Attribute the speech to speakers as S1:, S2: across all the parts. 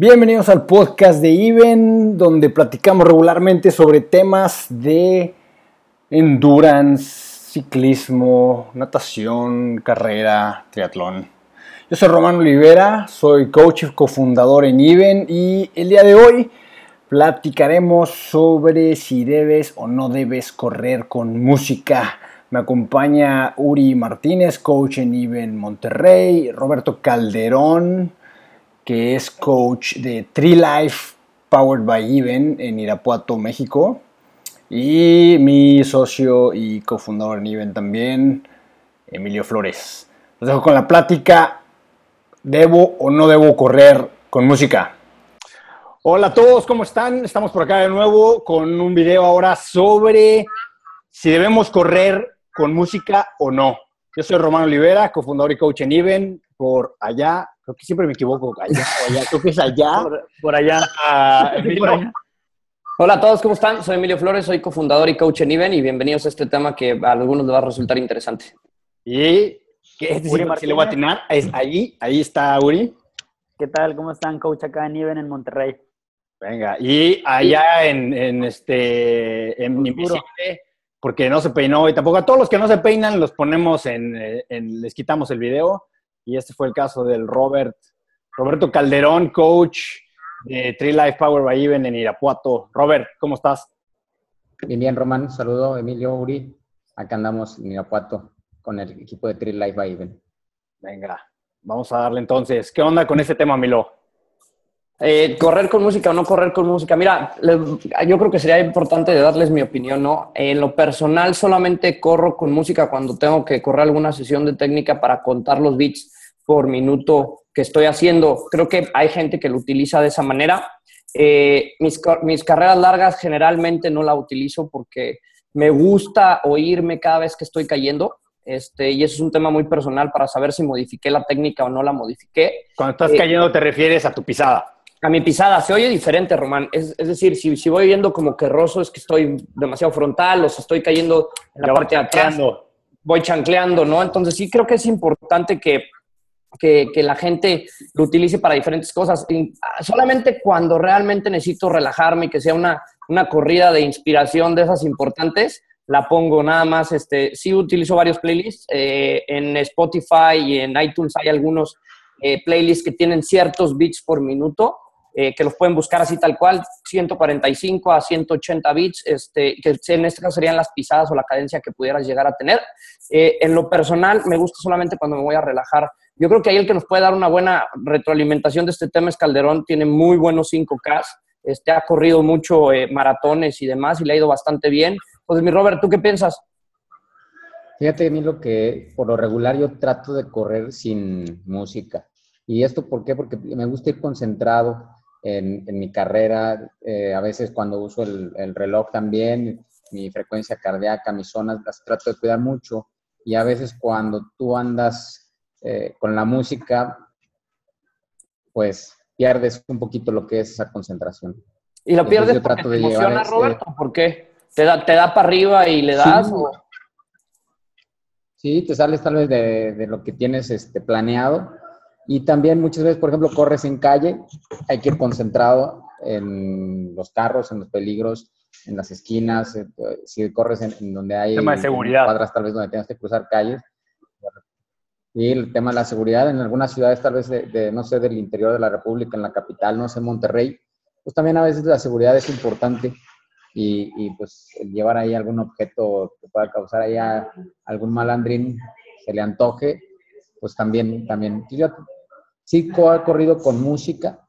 S1: Bienvenidos al podcast de Even, donde platicamos regularmente sobre temas de endurance, ciclismo, natación, carrera, triatlón. Yo soy Román Olivera, soy coach y cofundador en Even y el día de hoy platicaremos sobre si debes o no debes correr con música. Me acompaña Uri Martínez, coach en Even Monterrey, Roberto Calderón, que es coach de Tree Life Powered by Even en Irapuato, México. Y mi socio y cofundador en Even también, Emilio Flores. Los dejo con la plática. ¿Debo o no debo correr con música? Hola a todos, ¿cómo están? Estamos por acá de nuevo con un video ahora sobre si debemos correr con música o no. Yo soy Román Olivera, cofundador y coach en Even, por allá, creo que siempre me equivoco, allá, allá creo que es allá.
S2: Por, allá. Ah, Hola a todos, ¿cómo están? Soy Emilio Flores, soy cofundador y coach en Even y bienvenidos a este tema que a algunos les va a resultar interesante.
S1: Y ¿Qué es Uri si le voy a atinar, es ahí, ahí está Uri.
S3: ¿Qué tal? ¿Cómo están, coach, acá en Iben, en Monterrey?
S1: Venga, y allá en, en este, en Invisible, porque no se peinó, y tampoco a todos los que no se peinan los ponemos en, en, les quitamos el video, y este fue el caso del Robert, Roberto Calderón, coach de Tree Life Power by Even en Irapuato. Robert, ¿cómo estás?
S4: Bien, bien, Román, saludo, Emilio, Uri, acá andamos en Irapuato con el equipo de Tree Life by Even.
S1: Venga, vamos a darle entonces. ¿Qué onda con ese tema, Milo?
S2: Eh, correr con música o no correr con música. Mira, yo creo que sería importante darles mi opinión, ¿no? En lo personal solamente corro con música cuando tengo que correr alguna sesión de técnica para contar los beats por minuto que estoy haciendo. Creo que hay gente que lo utiliza de esa manera. Eh, mis, mis carreras largas generalmente no la utilizo porque me gusta oírme cada vez que estoy cayendo. Este, y eso es un tema muy personal para saber si modifiqué la técnica o no la modifiqué.
S1: Cuando estás eh, cayendo te refieres a tu pisada.
S2: A mi pisada, se oye diferente, Román. Es, decir, si, si, voy viendo como que roso es que estoy demasiado frontal o si estoy cayendo en la parte de atrás, voy chancleando, ¿no? Entonces sí creo que es importante que, que, que, la gente lo utilice para diferentes cosas. Ah, solamente cuando realmente necesito relajarme y que sea una, una corrida de inspiración de esas importantes, la pongo nada más, este, sí utilizo varios playlists, eh, en Spotify y en iTunes hay algunos eh, playlists que tienen ciertos beats por minuto, eh, que los pueden buscar así tal cual, 145 a 180 beats, este, que en este caso serían las pisadas o la cadencia que pudieras llegar a tener. en lo personal, me gusta solamente cuando me voy a relajar. Yo creo que ahí el que nos puede dar una buena retroalimentación de este tema es Calderón, tiene muy buenos 5K, este, ha corrido mucho maratones y demás y le ha ido bastante bien. Pues mi Robert, ¿tú qué piensas?
S4: Fíjate a mí lo que por lo regular yo trato de correr sin música. ¿Y esto por qué? Porque me gusta ir concentrado en, mi carrera. Eh, a veces cuando uso el, reloj también, mi frecuencia cardíaca, mis zonas, las trato de cuidar mucho. Y a veces cuando tú andas eh, con la música, pues pierdes un poquito lo que es esa concentración.
S2: ¿Y lo pierdes porque te emociona, Roberto? ¿Por qué? ¿Te da, te da para arriba y le das?
S4: Sí, te sales tal vez de, lo que tienes este, planeado. Y también muchas veces, por ejemplo, corres en calle, hay que ir concentrado en los carros, en los peligros, en las esquinas. Eh, si corres en, donde hay
S1: tema de seguridad.
S4: cuadras, tal vez donde tengas que cruzar calles. Y el tema de la seguridad en algunas ciudades, tal vez de, no sé, del interior de la República, en la capital, no sé, Monterrey, pues también a veces la seguridad es importante y, pues llevar ahí algún objeto que pueda causar ahí algún malandrín se le antoje, pues también, también. Yo sí he corrido con música,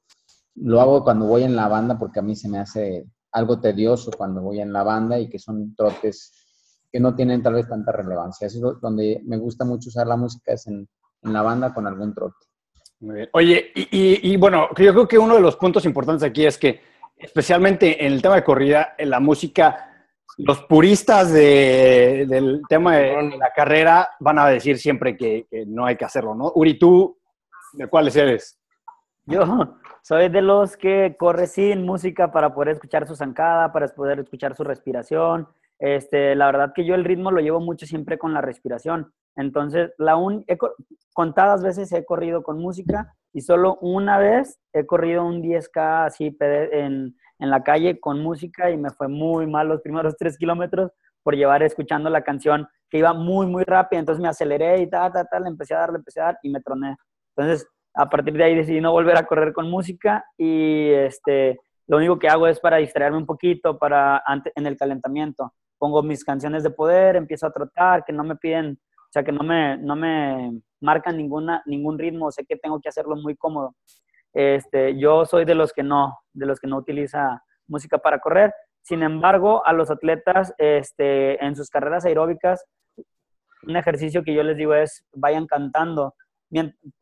S4: lo hago cuando voy en la banda porque a mí se me hace algo tedioso cuando voy en la banda y que son trotes que no tienen tal vez tanta relevancia. Eso es donde me gusta mucho usar la música, es en, en la banda con algún trote.
S1: Muy bien. Oye, y, y, bueno, yo creo que uno de los puntos importantes aquí es que especialmente en el tema de corrida, en la música, los puristas del tema de la carrera van a decir siempre que, no hay que hacerlo, ¿no? Uri, ¿tú de cuáles eres?
S3: Yo soy de los que corre sin música para poder escuchar su zancada, para poder escuchar su respiración. Este, la verdad que yo el ritmo lo llevo mucho siempre con la respiración. Entonces, la un, contadas veces he corrido con música y solo una vez he corrido un 10K así en, en la calle con música y me fue muy mal los primeros tres kilómetros por llevar escuchando la canción que iba muy, muy rápido. Entonces me aceleré y tal, tal, tal, le empecé a dar, le empecé a dar y me troné. Entonces, a partir de ahí decidí no volver a correr con música y este, lo único que hago es para distraerme un poquito para, en el calentamiento. Pongo mis canciones de poder, empiezo a trotar, que no me piden, o sea, que no me, no me marcan ninguna, ningún ritmo, sé que tengo que hacerlo muy cómodo. Este, yo soy de los que no, de los que no utiliza música para correr. Sin embargo, a los atletas este, en sus carreras aeróbicas, un ejercicio que yo les digo es vayan cantando.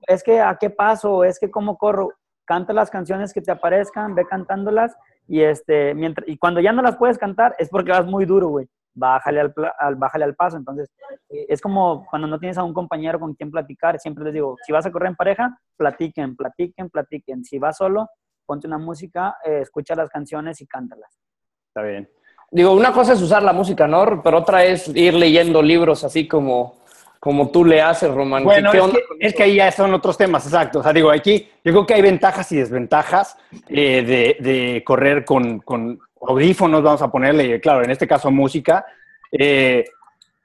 S3: Es que a qué paso, es que cómo corro, canta las canciones que te aparezcan, ve cantándolas y este, mientras, y cuando ya no las puedes cantar es porque vas muy duro, güey bájale al, al, bájale al paso. Entonces, eh, es como cuando no tienes a un compañero con quien platicar, siempre les digo, si vas a correr en pareja, platiquen, platiquen, platiquen. Si vas solo, ponte una música, eh, escucha las canciones y cántalas.
S2: Está bien. Digo, una cosa es usar la música, ¿no? Pero otra es ir leyendo libros así como, como tú le haces, Román.
S1: Bueno, es, que, ahí ya son otros temas, exacto. O sea, digo, aquí yo creo que hay ventajas y desventajas eh, de, de, correr con, con, audífonos, vamos a ponerle, claro, en este caso música. Eh,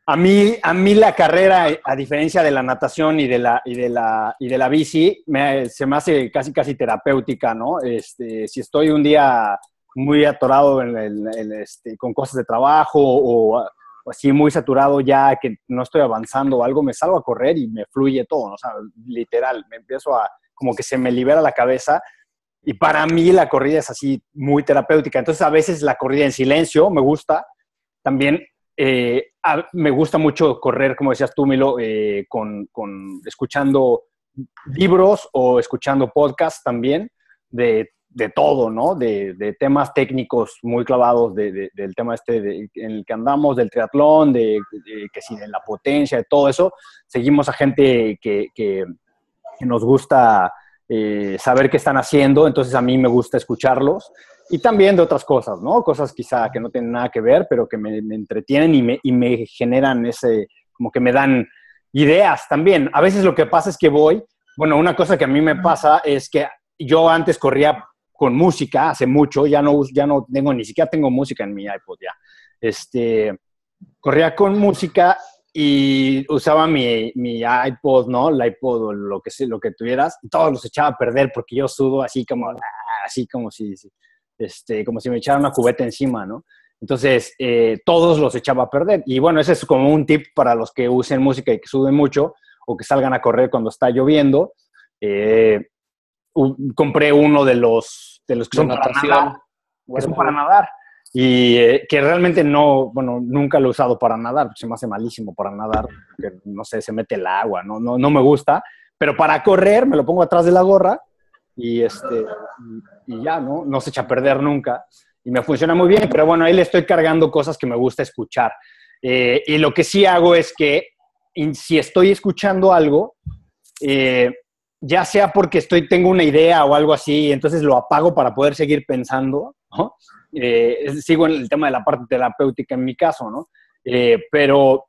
S1: a mí, a mí la carrera, a diferencia de la natación y de la, y de la, y de la bici, se me hace casi, casi terapéutica, ¿no? Este, si estoy un día muy atorado en este, con cosas de trabajo o, así muy saturado ya que no estoy avanzando o algo, me salgo a correr y me fluye todo, ¿no? sea, literal, me empiezo a, como que se me libera la cabeza y para mí la corrida es así muy terapéutica. Entonces a veces la corrida en silencio me gusta. También eh, me gusta mucho correr, como decías tú, Milo, eh, con, con, escuchando libros o escuchando podcasts también de, de todo, ¿no? De, de, temas técnicos muy clavados de, del tema este en el que andamos, del triatlón, de, que si de la potencia, de todo eso. Seguimos a gente que, que, que nos gusta eh, saber qué están haciendo, entonces a mí me gusta escucharlos. Y también de otras cosas, ¿no? Cosas quizá que no tienen nada que ver, pero que me, entretienen y me, y me generan ese, como que me dan ideas también. A veces lo que pasa es que voy, bueno, una cosa que a mí me pasa es que yo antes corría con música hace mucho, ya no, ya no tengo, ni siquiera tengo música en mi iPod ya. Este, corría con música y usaba mi, mi, iPod, ¿no? El iPod o lo que, lo que tuvieras, y todos los echaba a perder porque yo sudo así como, así como si, este, como si me echara una cubeta encima, ¿no? Entonces, eh, todos los echaba a perder. Y bueno, ese es como un tip para los que usen música y que suden mucho o que salgan a correr cuando está lloviendo. Eh, compré uno de los, de los que son para nadar. Que son para nadar y eh, que realmente no, bueno, nunca lo he usado para nadar, se me hace malísimo para nadar, que no sé, se mete el agua, no, no, no me gusta, pero para correr me lo pongo atrás de la gorra y, este, y, ya, ¿no? No se echa a perder nunca y me funciona muy bien, pero bueno, ahí le estoy cargando cosas que me gusta escuchar. Eh, y lo que sí hago es que si estoy escuchando algo, eh, ya sea porque estoy, tengo una idea o algo así, entonces lo apago para poder seguir pensando. Eh, sigo en el tema de la parte terapéutica en mi caso, ¿no? Eh, pero,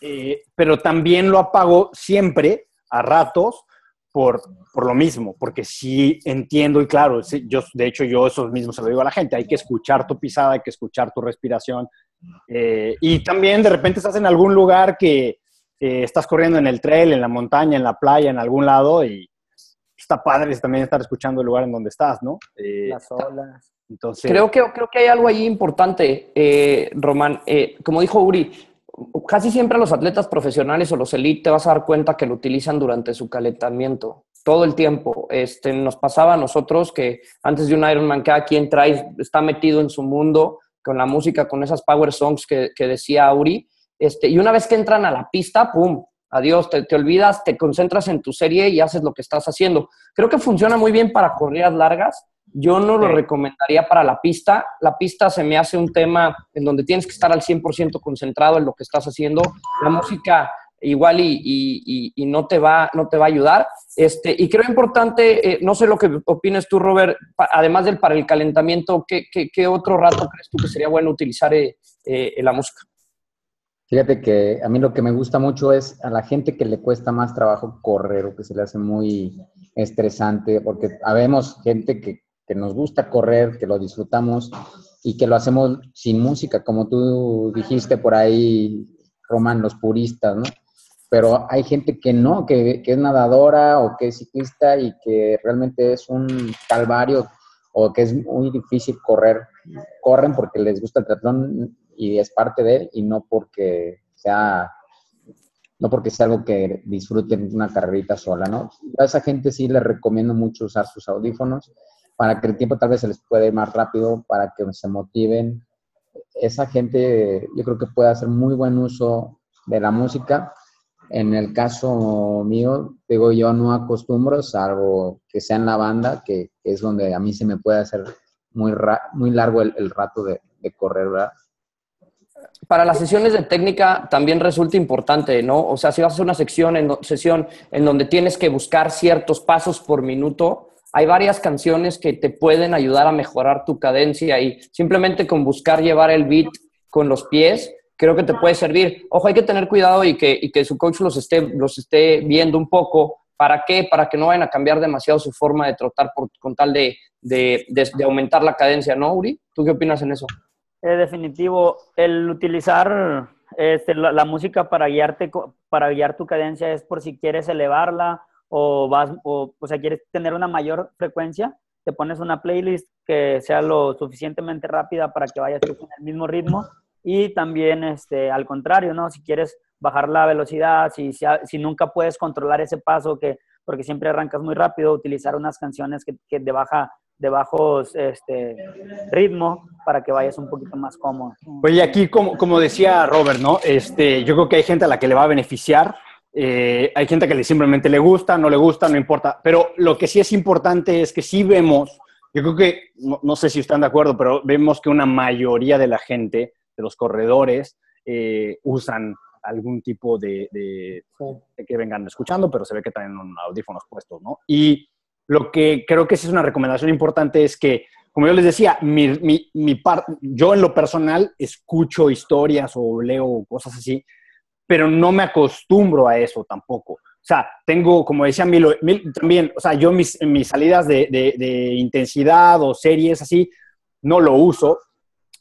S1: eh, pero también lo apago siempre, a ratos, por, por, lo mismo, porque sí entiendo y claro, yo, de hecho yo eso mismo se lo digo a la gente, hay que escuchar tu pisada, hay que escuchar tu respiración y también de repente estás en algún lugar que estás corriendo en el trail, en la montaña, en la playa, en algún lado y está padre también estar escuchando el lugar en donde estás, ¿no?
S3: Las olas.
S2: Creo, que, creo que hay algo ahí importante, eh, Román. Eh, como dijo Uri, casi siempre los atletas profesionales o los elite te vas a dar cuenta que lo utilizan durante su calentamiento, todo el tiempo. Este, nos pasaba a nosotros que antes de un Ironman, cada quien trae, está metido en su mundo con la música, con esas power songs que, decía Uri. Este, y una vez que entran a la pista, ¡pum! Adiós, te, te, olvidas, te concentras en tu serie y haces lo que estás haciendo. Creo que funciona muy bien para corridas largas, yo no lo recomendaría para la pista. La pista se me hace un tema en donde tienes que estar al 100% concentrado en lo que estás haciendo. La música igual y, no, te va, no te va a ayudar. Este, y creo importante, eh, no sé lo que opines tú, Robert, además del para el calentamiento, ¿qué, qué, otro rato crees tú que sería bueno utilizar eh, eh, la música?
S4: Fíjate que a mí lo que me gusta mucho es a la gente que le cuesta más trabajo correr o que se le hace muy estresante, porque habemos gente que, que nos gusta correr, que lo disfrutamos y que lo hacemos sin música, como tú dijiste por ahí, Román, los puristas, ¿no? Pero hay gente que no, que, que es nadadora o que es ciclista y que realmente es un calvario o que es muy difícil correr. Corren porque les gusta el triatlón y es parte de él y no porque sea no porque sea algo que disfruten una carrerita sola, ¿no? A esa gente sí les recomiendo mucho usar sus audífonos para que el tiempo tal vez se les pueda ir más rápido, para que se motiven. Esa gente yo creo que puede hacer muy buen uso de la música. En el caso mío, digo, yo no acostumbro, salvo que sea en la banda, que, es donde a mí se me puede hacer muy, muy largo el, rato de, de correr, ¿verdad?
S2: Para las sesiones de técnica también resulta importante, ¿no? O sea, si vas a hacer una sección en, sesión en donde tienes que buscar ciertos pasos por minuto, hay varias canciones que te pueden ayudar a mejorar tu cadencia y simplemente con buscar llevar el beat con los pies, creo que te puede servir. Ojo, hay que tener cuidado y que, y que su coach los esté, los esté viendo un poco. ¿Para qué? Para que no vayan a cambiar demasiado su forma de trotar con tal de, de, de, aumentar la cadencia, ¿no, Uri? ¿Tú qué opinas en eso?
S3: Es definitivo. El utilizar este, la, música para guiarte, para guiar tu cadencia es por si quieres elevarla o vas, o, o sea, quieres tener una mayor frecuencia, te pones una playlist que sea lo suficientemente rápida para que vayas con el mismo ritmo y también este, al contrario, ¿no? Si quieres bajar la velocidad, si, si, nunca puedes controlar ese paso que porque siempre arrancas muy rápido, utilizar unas canciones que, que de baja de bajos este, ritmo para que vayas un poquito más cómodo.
S1: Oye, aquí como, como decía Robert, ¿no? Este, yo creo que hay gente a la que le va a beneficiar eh, hay gente que le simplemente le gusta, no le gusta, no importa. Pero lo que sí es importante es que sí vemos, yo creo que, no, sé si están de acuerdo, pero vemos que una mayoría de la gente, de los corredores, eh, usan algún tipo de, de, que vengan escuchando, pero se ve que tienen audífonos puestos, ¿no? Y lo que creo que sí es una recomendación importante es que, como yo les decía, mi, mi, yo en lo personal escucho historias o leo cosas así, pero no me acostumbro a eso tampoco. O sea, tengo, como decía Milo, también, o sea, yo mis, mis salidas de, de, intensidad o series así, no lo uso.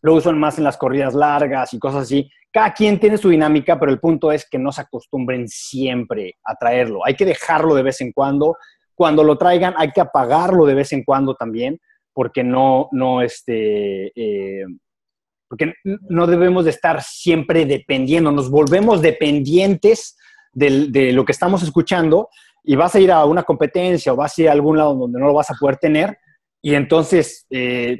S1: Lo uso más en las corridas largas y cosas así. Cada quien tiene su dinámica, pero el punto es que no se acostumbren siempre a traerlo. Hay que dejarlo de vez en cuando. Cuando lo traigan, hay que apagarlo de vez en cuando también, porque no, no, este, eh, porque no debemos de estar siempre dependiendo, nos volvemos dependientes de, lo que estamos escuchando y vas a ir a una competencia o vas a ir a algún lado donde no lo vas a poder tener y entonces eh,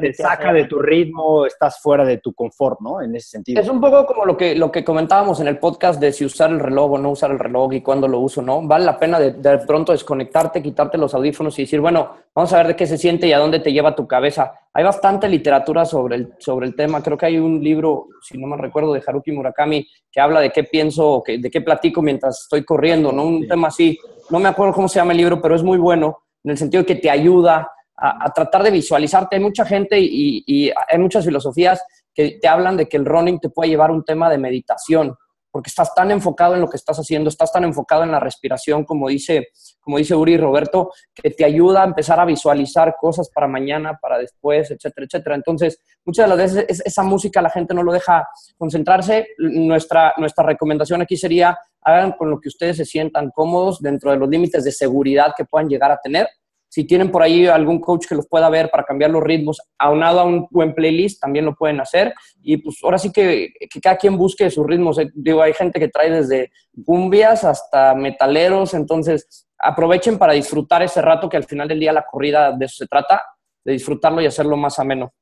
S1: te, saca de tu ritmo, estás fuera de tu confort, ¿no? En ese sentido.
S2: Es un poco como lo que, lo que comentábamos en el podcast de si usar el reloj o no usar el reloj y cuándo lo uso, ¿no? Vale la pena de, de, pronto desconectarte, quitarte los audífonos y decir, bueno, vamos a ver de qué se siente y a dónde te lleva tu cabeza. Hay bastante literatura sobre el, sobre el tema. Creo que hay un libro, si no me recuerdo, de Haruki Murakami que habla de qué pienso, o de qué platico mientras estoy corriendo, ¿no? Un tema así. No me acuerdo cómo se llama el libro, pero es muy bueno en el sentido de que te ayuda a, tratar de visualizarte. Hay mucha gente y, hay muchas filosofías que te hablan de que el running te puede llevar un tema de meditación, porque estás tan enfocado en lo que estás haciendo, estás tan enfocado en la respiración, como dice, como dice Uri y Roberto, que te ayuda a empezar a visualizar cosas para mañana, para después, etcétera, etcétera. Entonces, muchas de las veces esa música la gente no lo deja concentrarse. Nuestra, nuestra recomendación aquí sería, hagan con lo que ustedes se sientan cómodos dentro de los límites de seguridad que puedan llegar a tener si tienen por ahí algún coach que los pueda ver para cambiar los ritmos, aunado a un buen playlist, también lo pueden hacer. Y pues ahora sí que, que cada quien busque sus ritmos. Eh, digo, hay gente que trae desde cumbias hasta metaleros, entonces aprovechen para disfrutar ese rato que al final del día la corrida de eso se trata, de disfrutarlo y hacerlo más ameno.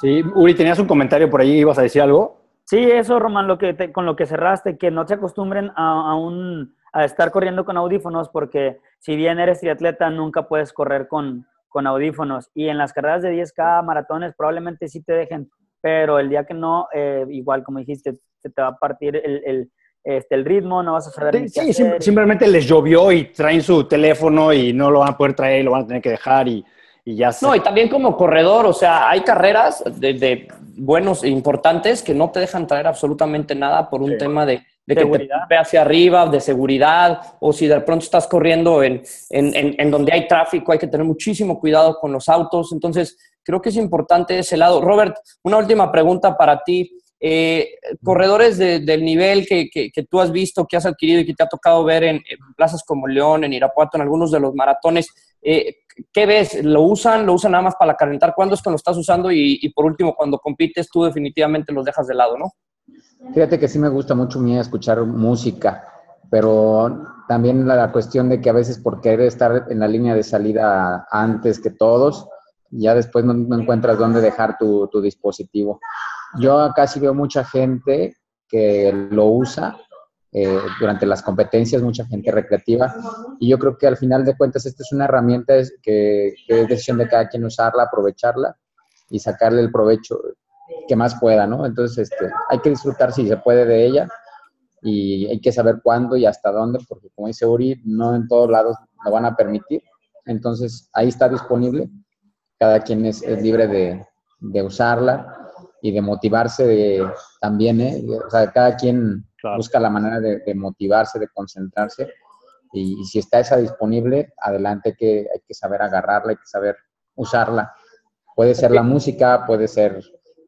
S1: Sí, Uri, tenías un comentario por ahí, ibas a decir algo.
S3: Sí, eso, Román, lo que con lo que cerraste, que no se acostumbren a, un, a estar corriendo con audífonos, porque si bien eres triatleta, nunca puedes correr con, con audífonos. Y en las carreras de 10K, maratones, probablemente sí te dejen, pero el día que no, eh, igual como dijiste, se te va a partir el, el, este, el ritmo, no vas a saber.
S1: Sí, simplemente les llovió y traen su teléfono y no lo van a poder traer, lo van a tener que dejar y y ya
S2: No, y también como corredor, o sea, hay carreras de, buenos e importantes que no te dejan traer absolutamente nada por un tema de, que te ve hacia arriba, de seguridad, o si de pronto estás corriendo en, en, donde hay tráfico, hay que tener muchísimo cuidado con los autos. Entonces, creo que es importante ese lado. Robert, una última pregunta para ti. Eh, corredores del nivel que, que, tú has visto, que has adquirido y que te ha tocado ver en, plazas como León, en Irapuato, en algunos de los maratones, eh, ¿qué ves? ¿Lo usan? ¿Lo usan nada más para calentar? ¿Cuándo es que lo estás usando? Y, por último, cuando compites, tú definitivamente los dejas de lado, ¿no?
S4: Fíjate que sí me gusta mucho mí escuchar música, pero también la, cuestión de que a veces por querer estar en la línea de salida antes que todos, ya después no, encuentras dónde dejar tu, dispositivo. Yo sí veo mucha gente que lo usa eh, durante las competencias, mucha gente recreativa. Y yo creo que al final de cuentas esta es una herramienta que, es decisión de cada quien usarla, aprovecharla y sacarle el provecho que más pueda, ¿no? Entonces este, hay que disfrutar si se puede de ella y hay que saber cuándo y hasta dónde, porque como dice Uri, no en todos lados lo van a permitir. Entonces ahí está disponible, cada quien es, libre de, de usarla y de motivarse de, también, ¿eh? O sea, cada quien busca la manera de, motivarse, de concentrarse. Y, si está esa disponible, adelante que hay que saber agarrarla, hay que saber usarla. Puede ser la música, puede ser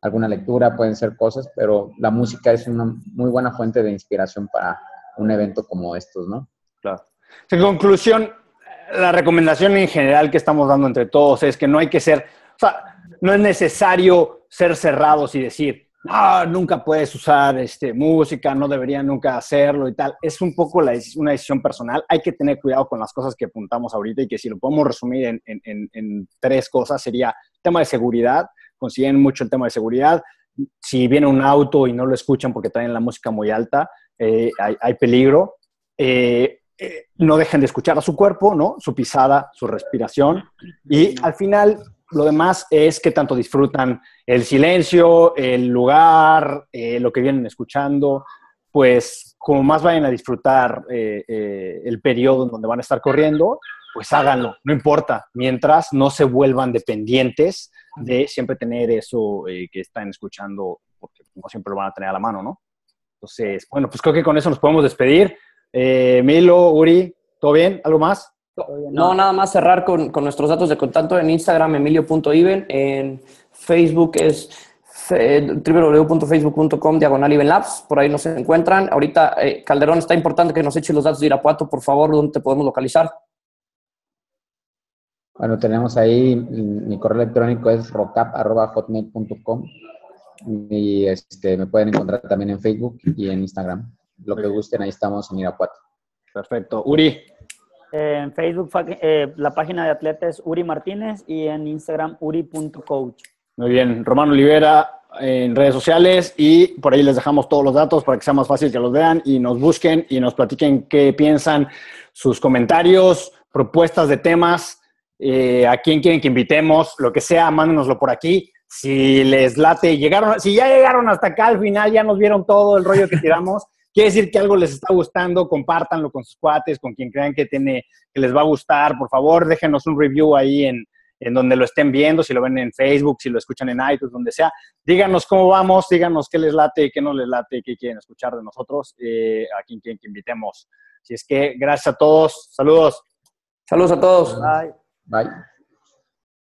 S4: alguna lectura, pueden ser cosas, pero la música es una muy buena fuente de inspiración para un evento como estos, ¿no?
S1: Claro. En conclusión, la recomendación en general que estamos dando entre todos es que no hay que ser, o sea, no es necesario ser cerrados y decir, no, nunca puedes usar este, música, no debería nunca hacerlo y tal. Es un poco la, una decisión personal. Hay que tener cuidado con las cosas que apuntamos ahorita y que si lo podemos resumir en, en, en tres cosas sería tema de seguridad, consiguen mucho el tema de seguridad. Si viene un auto y no lo escuchan porque traen la música muy alta, eh, hay, peligro. Eh, eh, no dejen de escuchar a su cuerpo, ¿no? Su pisada, su respiración. Y al final, lo demás es que tanto disfrutan el silencio, el lugar, lo que vienen escuchando, pues como más vayan a disfrutar eh, eh, el periodo en donde van a estar corriendo, pues háganlo, no importa, mientras no se vuelvan dependientes de siempre tener eso que están escuchando, porque no siempre lo van a tener a la mano, ¿no? Entonces, bueno, pues creo que con eso nos podemos despedir. Milo, Uri, ¿todo bien? ¿Algo más?
S2: No, nada más cerrar con, nuestros datos de contacto en Instagram, emilio.iven, en Facebook es www.facebook.com diagonal Labs, por ahí nos encuentran. Ahorita, eh, Calderón, está importante que nos eche los datos de Irapuato, por favor, ¿dónde te podemos localizar?
S4: Bueno, tenemos ahí, mi correo electrónico es rocap.hotmail.com y este, me pueden encontrar también en Facebook y en Instagram. Lo que gusten, ahí estamos en Irapuato.
S1: Perfecto. Uri,
S3: en Facebook eh, la página de atleta es Uri Martínez y en Instagram uri.coach.
S1: Muy bien, Román Olivera en redes sociales y por ahí les dejamos todos los datos para que sea más fácil que los vean y nos busquen y nos platiquen qué piensan, sus comentarios, propuestas de temas, eh, a quién quieren que invitemos, lo que sea, mándenoslo por aquí. Si les late, llegaron, si ya llegaron hasta acá al final, ya nos vieron todo el rollo que tiramos. Quiere decir que algo les está gustando, compártanlo con sus cuates, con quien crean que, tiene, que les va a gustar. Por favor, déjenos un review ahí en, en donde lo estén viendo, si lo ven en Facebook, si lo escuchan en iTunes, donde sea. Díganos cómo vamos, díganos qué les late, qué no les late, qué quieren escuchar de nosotros, eh, a quien quieren que invitemos. Así es que gracias a todos. Saludos.
S2: Saludos a todos.
S3: Bye.
S4: Bye.